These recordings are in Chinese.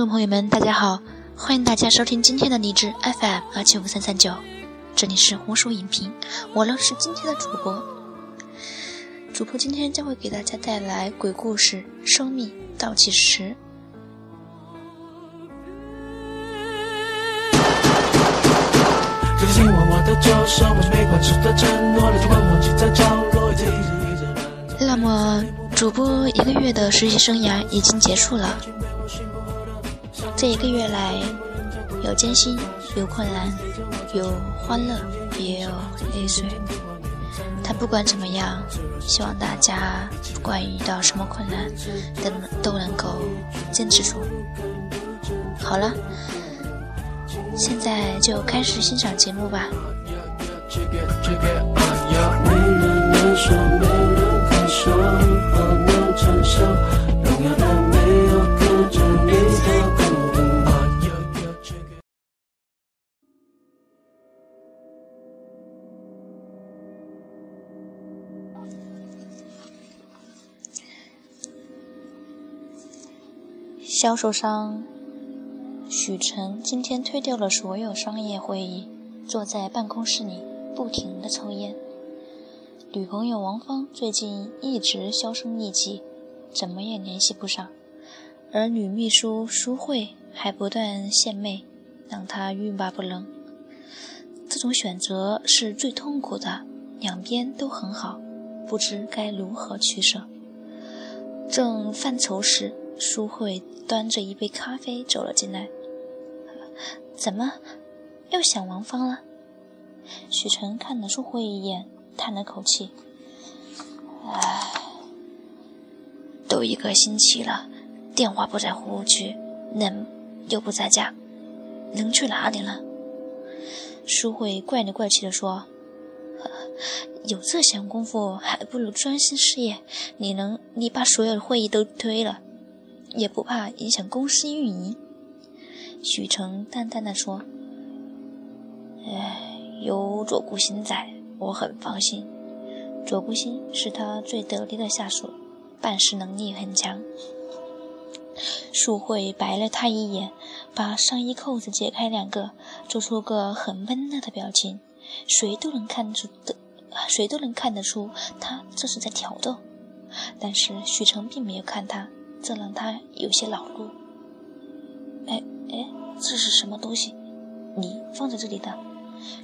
众朋友们，大家好，欢迎大家收听今天的励志 FM 二七五三三九，这里是红薯影评，我呢是今天的主播。主播今天将会给大家带来鬼故事《生命倒计时》。那么，主播一个月的实习生涯已经结束了。这一个月来，有艰辛，有困难，有欢乐，也有泪水。但不管怎么样，希望大家不管遇到什么困难，都都能够坚持住。好了，现在就开始欣赏节目吧。销售商许晨今天推掉了所有商业会议，坐在办公室里不停的抽烟。女朋友王芳最近一直销声匿迹，怎么也联系不上，而女秘书苏慧还不断献媚，让他欲罢不能。这种选择是最痛苦的，两边都很好，不知该如何取舍。正犯愁时。苏慧端着一杯咖啡走了进来，怎么又想王芳了？许晨看了苏慧一眼，叹了口气：“唉，都一个星期了，电话不在服务区，人又不在家，能去哪里呢？”苏慧怪里怪气地说：“有这闲工夫，还不如专心事业。你能，你把所有的会议都推了。”也不怕影响公司运营，许成淡淡的说：“哎，有左顾星在，我很放心。左顾星是他最得力的下属，办事能力很强。”淑慧白了他一眼，把上衣扣子解开两个，做出个很闷热的表情。谁都能看出的，谁都能看得出他这是在挑逗。但是许成并没有看他。这让他有些恼怒。哎哎，这是什么东西？你放在这里的？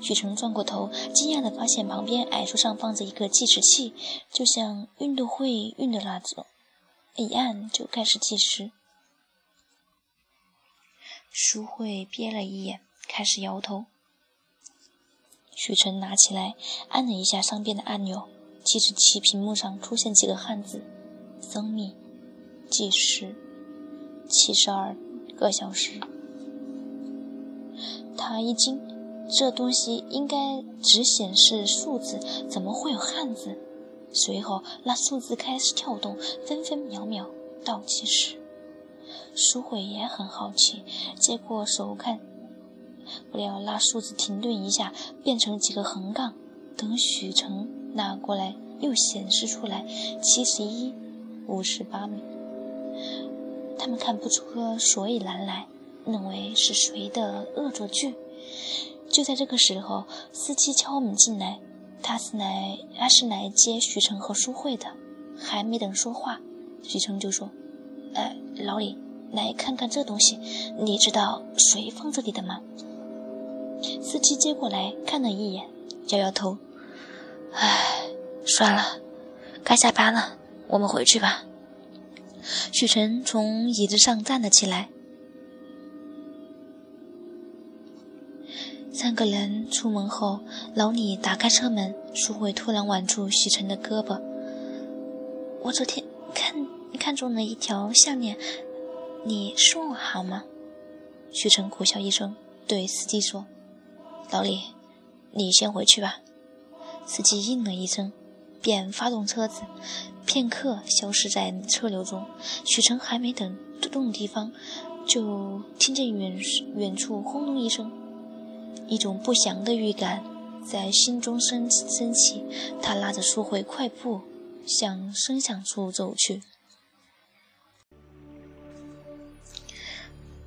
许成转过头，惊讶地发现旁边矮树上放着一个计时器，就像运动会用的那种，一按就开始计时。淑慧瞥了一眼，开始摇头。许晨拿起来，按了一下上边的按钮，计时器屏幕上出现几个汉字：生命。计时七十二个小时，他一惊，这东西应该只显示数字，怎么会有汉字？随后，那数字开始跳动，分分秒秒倒计时。苏慧也很好奇，接过手看，不料那数字停顿一下，变成几个横杠。等许成拿过来，又显示出来七十一五十八秒。他们看不出个所以然来，认为是谁的恶作剧。就在这个时候，司机敲门进来，他是来他是来接徐成和苏慧的。还没等说话，徐成就说：“哎，老李，来看看这东西，你知道谁放这里的吗？”司机接过来看了一眼，摇摇头：“哎，算了，该下班了，我们回去吧。”许晨从椅子上站了起来。三个人出门后，老李打开车门，淑慧突然挽住许晨的胳膊：“我昨天看看中了一条项链，你送我好吗？”许晨苦笑一声，对司机说：“老李，你先回去吧。”司机应了一声。便发动车子，片刻消失在车流中。许晨还没等动地方，就听见远远处轰隆一声，一种不祥的预感在心中升升起。他拉着苏慧快步向声响处走去。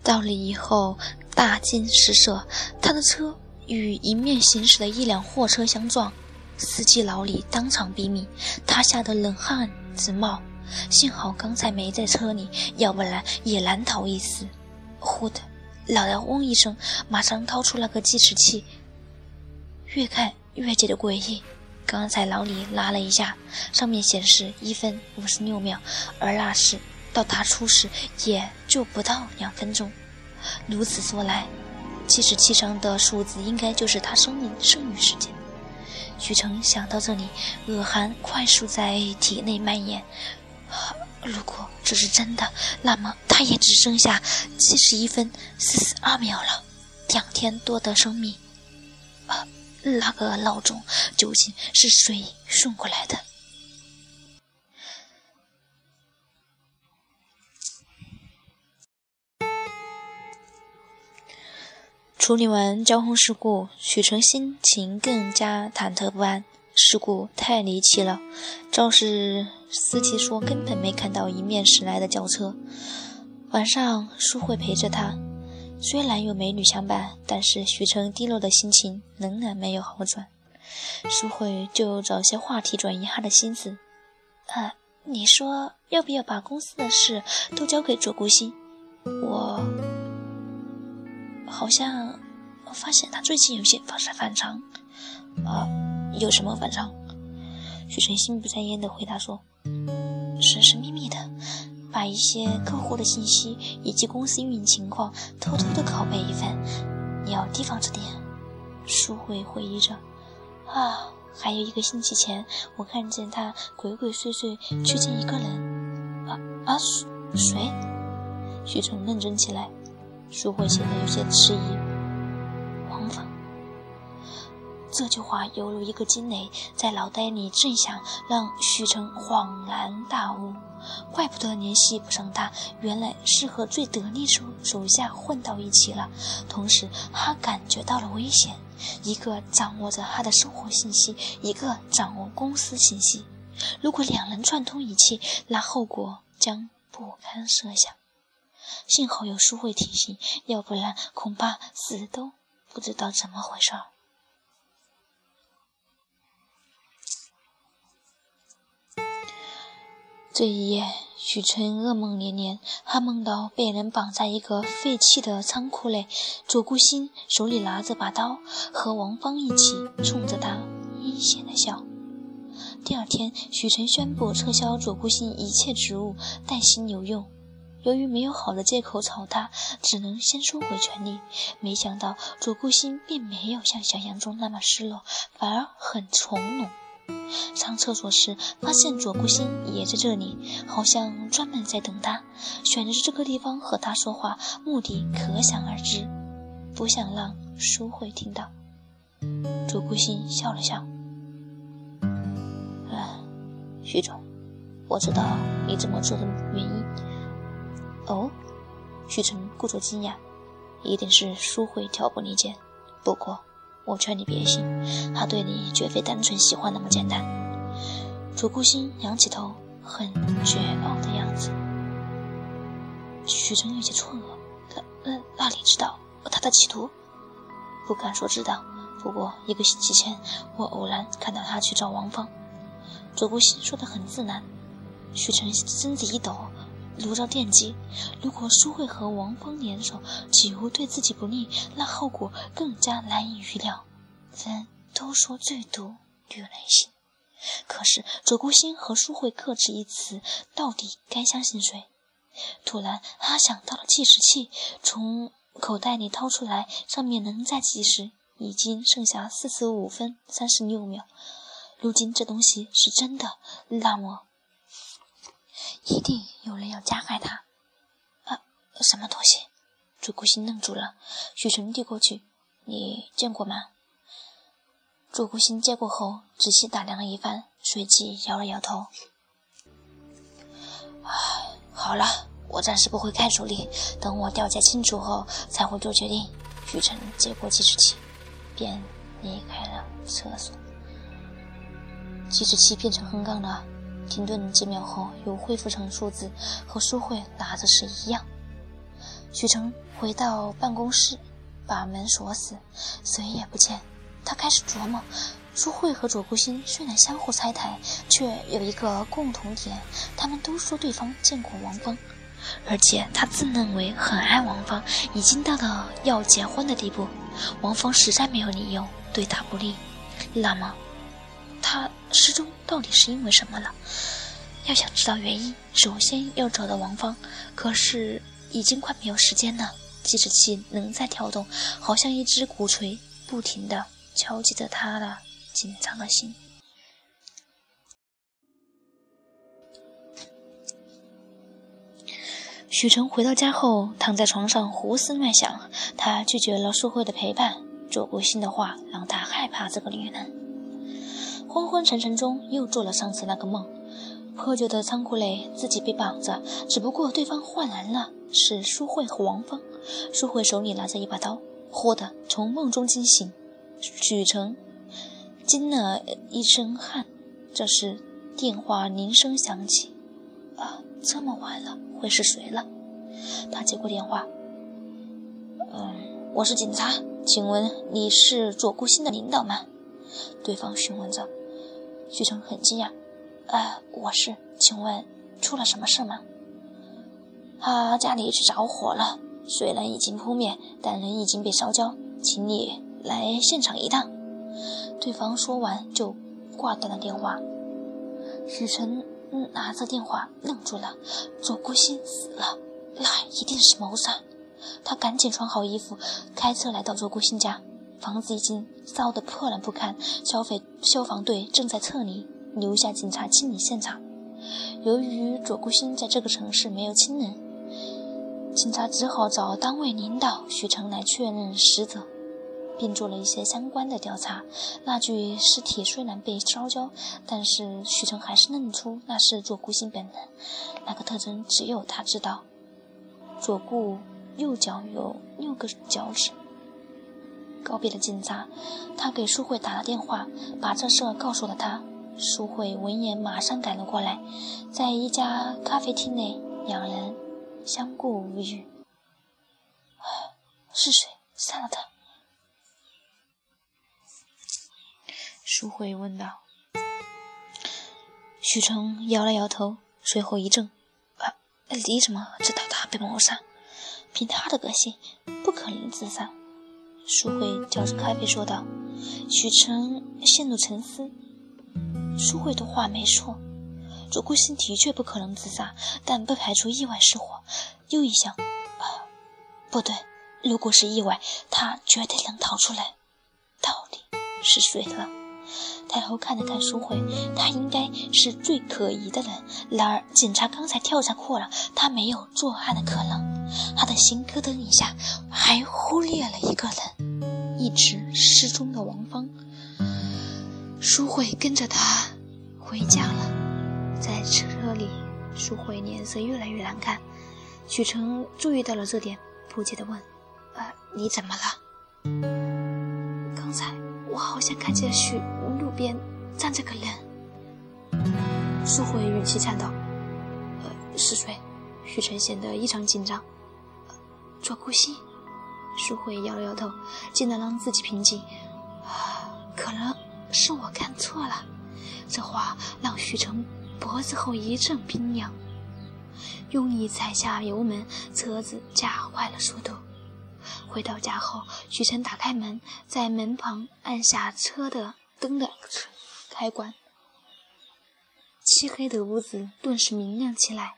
到了以后，大惊失色，他的车与迎面行驶的一辆货车相撞，司机老李当场毙命，他吓得冷汗直冒。幸好刚才没在车里，要不然也难逃一死。忽的，老杨嗡一声，马上掏出了个计时器，越看越觉得诡异。刚才老李拉了一下，上面显示一分五十六秒，而那时到他出事也就不到两分钟。如此说来，计时器上的数字应该就是他生命剩余时间。许成想到这里，恶寒快速在体内蔓延。如果这是真的，那么他也只剩下七十一分四十二秒了，两天多的生命。啊！那个闹钟究竟是谁送过来的？处理完交通事故，许晨心情更加忐忑不安。事故太离奇了，肇事司机说根本没看到迎面驶来的轿车。晚上，淑慧陪着他。虽然有美女相伴，但是许晨低落的心情仍然没有好转。淑慧就找些话题转移他的心思。啊，你说要不要把公司的事都交给左顾星？我好像我发现他最近有些方式反常。啊，有什么反常？许晨心不在焉地回答说：“神神秘秘的。”把一些客户的信息以及公司运营情况偷偷的拷贝一份，你要提防着点。淑慧回忆着，啊，还有一个星期前，我看见他鬼鬼祟祟去见一个人。啊啊，谁？许晨认真起来。淑慧显得有些迟疑。王芳。这句话犹如一个惊雷，在脑袋里震响，让许成恍然大悟。怪不得联系不上他，原来是和最得力手手下混到一起了。同时，他感觉到了危险，一个掌握着他的生活信息，一个掌握公司信息。如果两人串通一气，那后果将不堪设想。幸好有淑慧提醒，要不然恐怕死都不知道怎么回事儿。这一夜，许晨噩梦连连。他梦到被人绑在一个废弃的仓库内，左顾星手里拿着把刀，和王芳一起冲着他阴险的笑。第二天，许晨宣布撤销左顾星一切职务，带薪留用。由于没有好的借口吵他，只能先收回权力。没想到左顾星并没有像想象中那么失落，反而很从容。上厕所时，发现左顾星也在这里，好像专门在等他，选择这个地方和他说话，目的可想而知，不想让舒慧听到。左顾星笑了笑：“哎，徐总，我知道你这么做的原因。”哦，许成故作惊讶：“一定是淑慧挑拨离间。”不过。我劝你别信，他对你绝非单纯喜欢那么简单。左顾星仰起头，很绝望的样子。许晨有些错愕，那那那里知道他的企图？不敢说知道，不过一个星期前，我偶然看到他去找王芳。左顾星说的很自然。许晨身子一抖。炉灶电击，如果淑慧和王峰联手，几乎对自己不利，那后果更加难以预料。人都说最毒女人心，可是左顾星和淑慧各执一词，到底该相信谁？突然，他想到了计时器，从口袋里掏出来，上面仍在计时，已经剩下四十五分三十六秒。如今这东西是真的，那么……一定有人要加害他！啊，什么东西？左顾星愣住了。许晨递过去：“你见过吗？”左顾星接过后，仔细打量了一番，随即摇了摇头：“唉，好了，我暂时不会开除你，等我调查清楚后才会做决定。”许晨接过计时器，便离开了厕所。计时器变成横杠了。停顿几秒后，又恢复成数字，和淑慧拿着时一样。许成回到办公室，把门锁死，谁也不见。他开始琢磨：舒慧和左顾星虽然相互拆台，却有一个共同点，他们都说对方见过王芳。而且他自认为很爱王芳，已经到了要结婚的地步。王芳实在没有理由对他不利。那么，他失踪到底是因为什么了？要想知道原因，首先要找到王芳。可是已经快没有时间了，计时器仍在跳动，好像一只鼓槌，不停地敲击着他的紧张的心。许晨回到家后，躺在床上胡思乱想。他拒绝了淑慧的陪伴，左顾心的话让他害怕这个女人。昏昏沉沉中，又做了上次那个梦：破旧的仓库内，自己被绑着，只不过对方换人了，是淑慧和王芳。淑慧手里拿着一把刀，忽的从梦中惊醒。许成惊了一身汗，这时电话铃声响起。啊，这么晚了。会是谁了？他接过电话。嗯，我是警察，请问你是左顾星的领导吗？对方询问着。许成很惊讶。呃，我是，请问出了什么事吗？他家里是着火了，虽然已经扑灭，但人已经被烧焦，请你来现场一趟。对方说完就挂断了电话。许成。拿着电话愣住了，左顾星死了，那一定是谋杀。他赶紧穿好衣服，开车来到左顾心家。房子已经烧得破烂不堪，消费消防队正在撤离，留下警察清理现场。由于左顾星在这个城市没有亲人，警察只好找单位领导许成来确认死者。并做了一些相关的调查。那具尸体虽然被烧焦，但是许成还是认出那是左顾星本人。那个特征只有他知道。左顾右脚有六个脚趾。告别了警察，他给淑慧打了电话，把这事告诉了他。淑慧闻言马上赶了过来，在一家咖啡厅内，两人相顾无语。是谁杀了他？淑慧问道。许成摇了摇头，随后一怔：“啊，你怎么知道他被谋杀？凭他的个性，不可能自杀。”淑慧嚼着咖啡说道。许成陷入沉思。淑慧的话没错，左顾星的确不可能自杀，但不排除意外失火。又一想，啊，不对，如果是意外，他绝对能逃出来。到底是谁了？太后看了看淑慧，她应该是最可疑的人。然而，警察刚才调查过了，他没有作案的可能。他的心咯噔一下，还忽略了一个人，一直失踪的王芳。淑慧跟着他回家了，在车里，淑慧脸色越来越难看。许成注意到了这点，不解地问：“呃，你怎么了？刚才我好像看见许……”路边站着个人，淑慧语气颤抖：“呃，是谁？”许晨显得异常紧张。左顾星，淑慧摇了摇头，尽量让自己平静。可能是我看错了。这话让许晨脖子后一阵冰凉，用力踩下油门，车子加快了速度。回到家后，许晨打开门，在门旁按下车的。灯的开关，漆黑的屋子顿时明亮起来。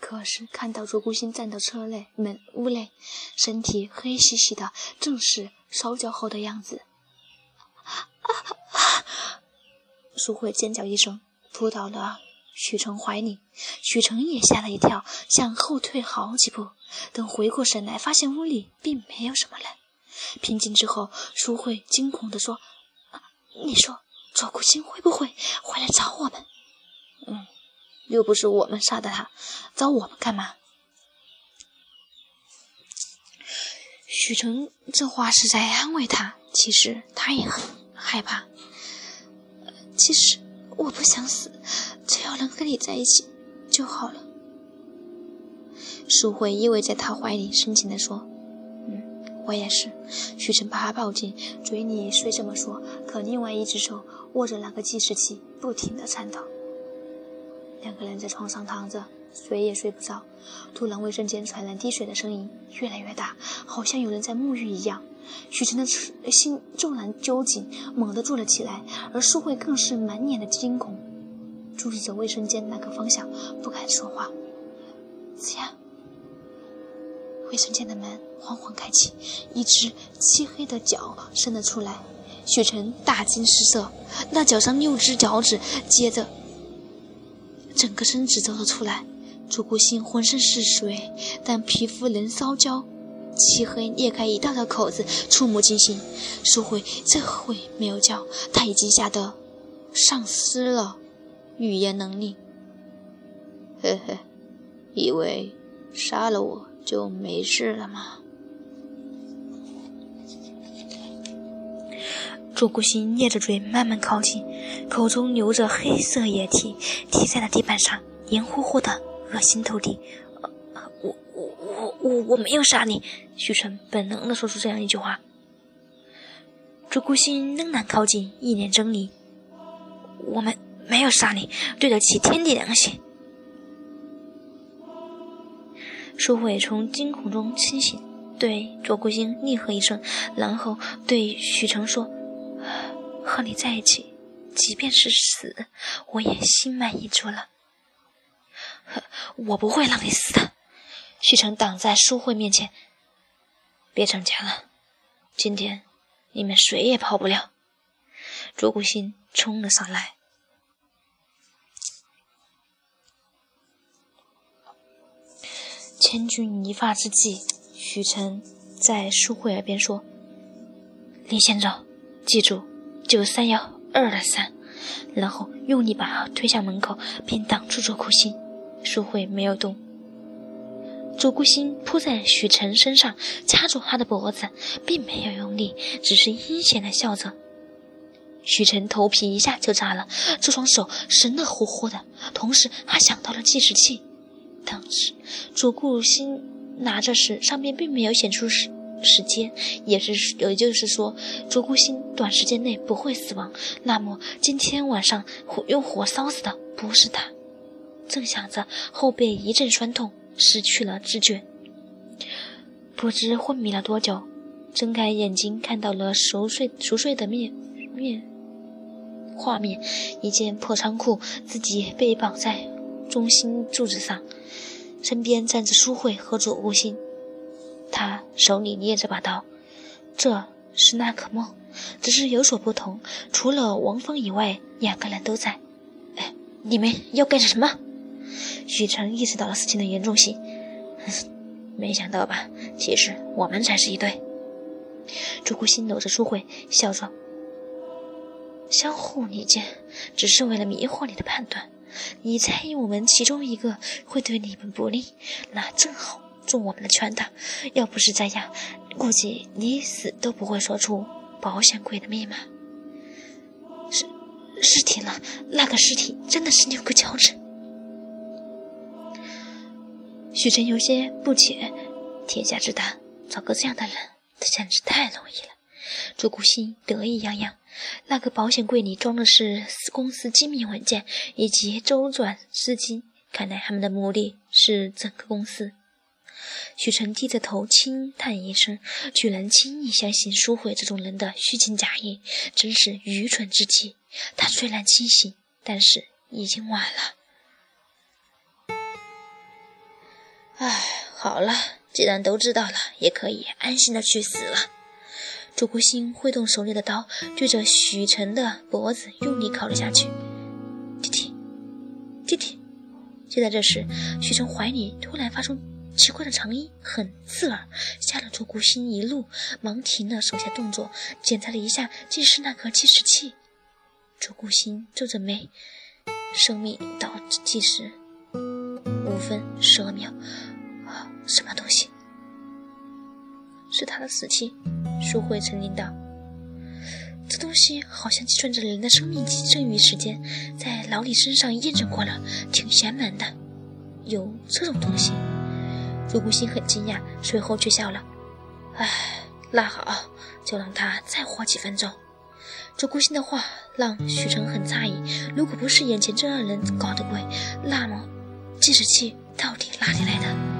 可是看到卓孤星站到车内门屋内，身体黑兮兮的，正是烧焦后的样子。苏慧尖叫一声，扑到了许成怀里。许成也吓了一跳，向后退好几步。等回过神来，发现屋里并没有什么人。平静之后，苏慧惊恐地说。你说左顾星会不会回来找我们？嗯，又不是我们杀的他，找我们干嘛？许成这话是在安慰他，其实他也很害怕。其实我不想死，只要能和你在一起就好了。淑慧依偎在他怀里，深情地说：“嗯，我也是。”许晨把他抱紧，嘴里虽这么说，可另外一只手握着那个计时器，不停地颤抖。两个人在床上躺着，睡也睡不着。突然，卫生间传来滴水的声音，越来越大，好像有人在沐浴一样。许晨的心骤然揪紧，猛地坐了起来，而舒慧更是满脸的惊恐，注视着卫生间那个方向，不敢说话。子阳，卫生间的门缓缓开启，一只漆黑的脚伸了出来。许晨大惊失色，那脚上六只脚趾接着整个身子走了出来。朱顾心浑身是水，但皮肤仍烧焦。漆黑裂开一道道口子，触目惊心。淑慧这回没有叫，他已经吓得丧失了语言能力。嘿嘿，以为杀了我就没事了吗？左顾星咧着嘴慢慢靠近，口中流着黑色液体，滴在了地板上，黏糊糊的，恶心透顶。我我我我我没有杀你。许晨本能的说出这样一句话。朱孤心仍然靠近，一脸狰狞：“我们没有杀你，对得起天地良心。”舒慧从惊恐中清醒，对左孤星厉喝一声，然后对许成说：“和你在一起，即便是死，我也心满意足了。我不会让你死的。”许成挡在淑慧面前。别逞强了，今天你们谁也跑不了。卓古心冲了上来，千钧一发之际，许晨在舒慧耳边说：“你先走，记住，九三幺二二三。”然后用力把他推向门口，并挡住左顾心。淑慧没有动。左顾心扑在许晨身上，掐住他的脖子，并没有用力，只是阴险的笑着。许晨头皮一下就炸了，这双手神的乎乎的，同时他想到了计时器。当时左顾心拿着时，上面并没有显出时时间，也是也就是说，朱孤心短时间内不会死亡。那么今天晚上用火烧死的不是他。正想着，后背一阵酸痛。失去了知觉，不知昏迷了多久。睁开眼睛，看到了熟睡熟睡的面面画面：一件破仓库，自己被绑在中心柱子上，身边站着苏慧和左无心。他手里捏着把刀。这是那可梦，只是有所不同。除了王峰以外，两个人都在。哎，你们要干什么？许晨意识到了事情的严重性，没想到吧？其实我们才是一对。朱孤心搂着朱慧，笑着：“相互理解，只是为了迷惑你的判断。你猜疑我们其中一个会对你们不利，那正好中我们的圈套。要不是这样，估计你死都不会说出保险柜的密码。尸尸体呢？那个尸体真的是六个脚趾？”许晨有些不解，天下之大，找个这样的人，这简直太容易了。朱顾心得意洋洋，那个保险柜里装的是公司机密文件以及周转资金，看来他们的目的是整个公司。许晨低着头轻叹一声，居然轻易相信淑慧这种人的虚情假意，真是愚蠢至极。他虽然清醒，但是已经晚了。唉，好了，既然都知道了，也可以安心的去死了。朱国兴挥动手里的刀，对着许晨的脖子用力靠了下去。弟弟，弟弟！就在这时，许晨怀里突然发出奇怪的长音，很刺耳，吓得左顾心一怒，忙停了手下动作，检查了一下，竟是那个计时器。左顾心皱着眉，生命倒计时。五分十二秒，啊什么东西？是他的死期。淑慧沉吟道：“这东西好像计算着人的生命剩余时间，在老李身上验证过了，挺邪门的。有这种东西。”朱顾心很惊讶，随后却笑了。唉，那好，就让他再活几分钟。朱顾心的话让许成很诧异。如果不是眼前这二人搞的鬼，那么计时器到底哪里来的？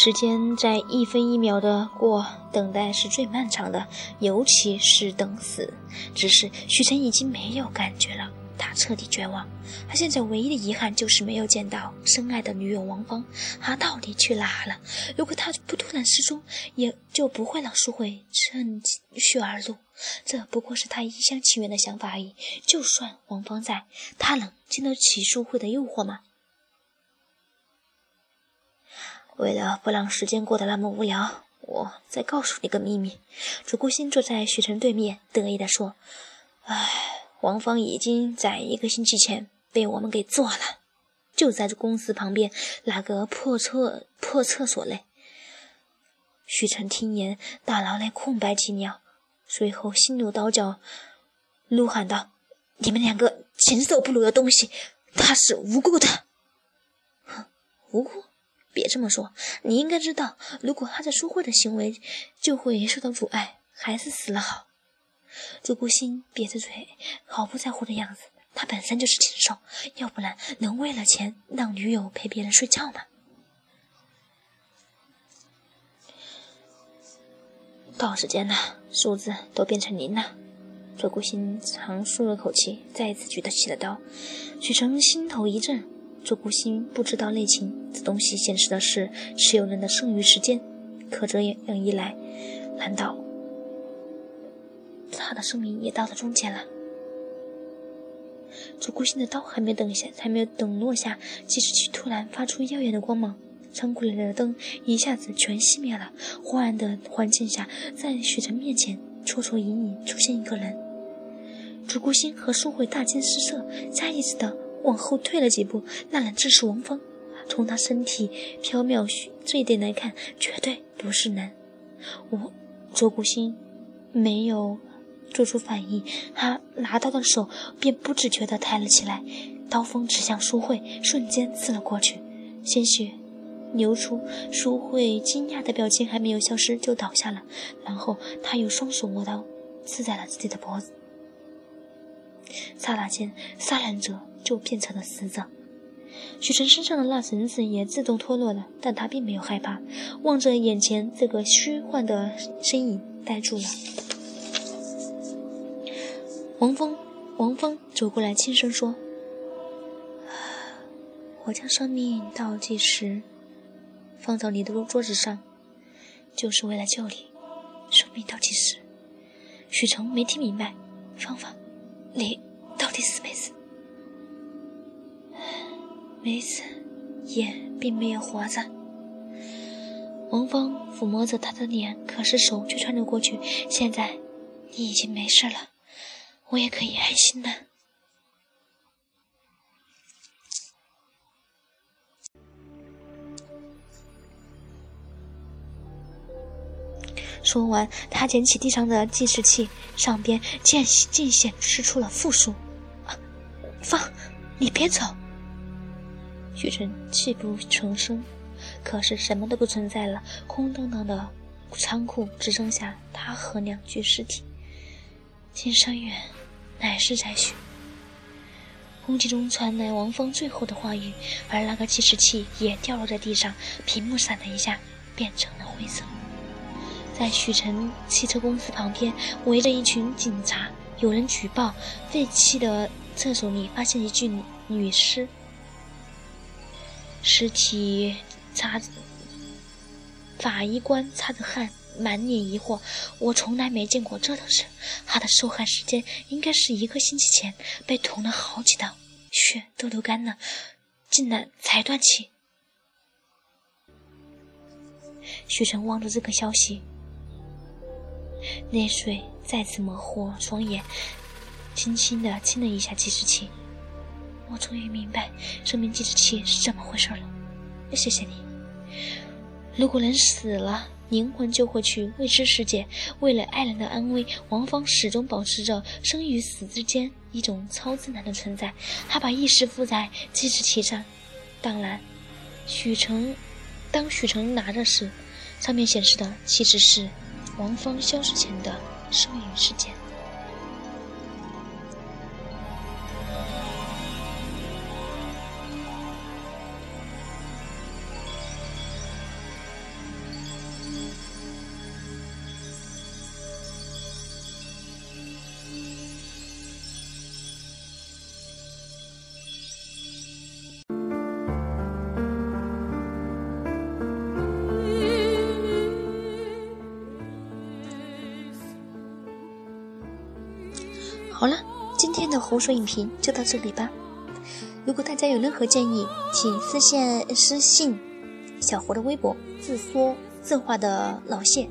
时间在一分一秒的过，等待是最漫长的，尤其是等死。只是许晨已经没有感觉了，他彻底绝望。他现在唯一的遗憾就是没有见到深爱的女友王芳，她到底去哪了？如果她不突然失踪，也就不会让淑慧趁虚而入。这不过是他一厢情愿的想法而已。就算王芳在，他能经得起淑慧的诱惑吗？为了不让时间过得那么无聊，我再告诉你个秘密。朱顾心坐在许晨对面，得意地说：“唉，王芳已经在一个星期前被我们给做了，就在这公司旁边那个破厕破厕所内。”许晨听言，大脑内空白几秒，随后心如刀绞，怒喊道：“你们两个禽兽不如的东西，他是无辜的！”哼，无辜？别这么说，你应该知道，如果他在说慧的行为就会受到阻碍，还是死了好。朱顾心瘪着嘴，毫不在乎的样子。他本身就是禽兽，要不然能为了钱让女友陪别人睡觉吗？到时间了，数字都变成零了。朱顾心长舒了口气，再一次举得起了刀。许成心头一震。朱顾心不知道内情，这东西显示的是持有人的剩余时间。可这样一来，难道他的生命也到了终结了？左顾星的刀还没等下，还没有等落下，计时器突然发出耀眼的光芒，仓库里的灯一下子全熄灭了。昏暗的环境下，在许晨面前绰绰隐隐出现一个人。左顾星和宋慧大惊失色，下意识的。往后退了几步，那人正是王芳。从他身体飘渺这一点来看，绝对不是人。我卓古心没有做出反应，他拿刀的手便不自觉地抬了起来，刀锋指向淑慧，瞬间刺了过去，鲜血流出。淑慧惊讶的表情还没有消失，就倒下了。然后他用双手握刀，刺在了自己的脖子。刹那间，杀人者。就变成了死者，许晨身上的那绳子也自动脱落了，但他并没有害怕，望着眼前这个虚幻的身影，呆住了。王峰，王峰走过来，轻声说：“我将生命倒计时放到你的桌子上，就是为了救你。生命倒计时。”许晨没听明白，芳芳，你到底死没死？没死，也并没有活着。王芳抚摸着他的脸，可是手却穿了过去。现在你已经没事了，我也可以安心了。说完，他捡起地上的计时器，上边竟竟显示出了负数。放，你别走。许晨泣不成声，可是什么都不存在了，空荡荡的仓库只剩下他和两具尸体。金山远，乃是在许。空气中传来王峰最后的话语，而那个计时器也掉落在地上，屏幕闪了一下，变成了灰色。在许晨汽车公司旁边，围着一群警察，有人举报废弃的厕所里发现一具女尸。尸体擦，法医官擦着汗，满脸疑惑。我从来没见过这种事。他的受害时间应该是一个星期前，被捅了好几刀，血都流干了，竟然才断气。许晨望着这个消息，泪水再次模糊双眼，轻轻的亲了一下计时器。我终于明白生命计时器是怎么回事了，谢谢你。如果人死了，灵魂就会去未知世界。为了爱人的安危，王芳始终保持着生与死之间一种超自然的存在。他把意识附在计时器上。当然，许成，当许成拿着时，上面显示的其实是王芳消失前的生与时间。今天的红薯影评就到这里吧。如果大家有任何建议，请私信私信小胡的微博，自说自话的老谢。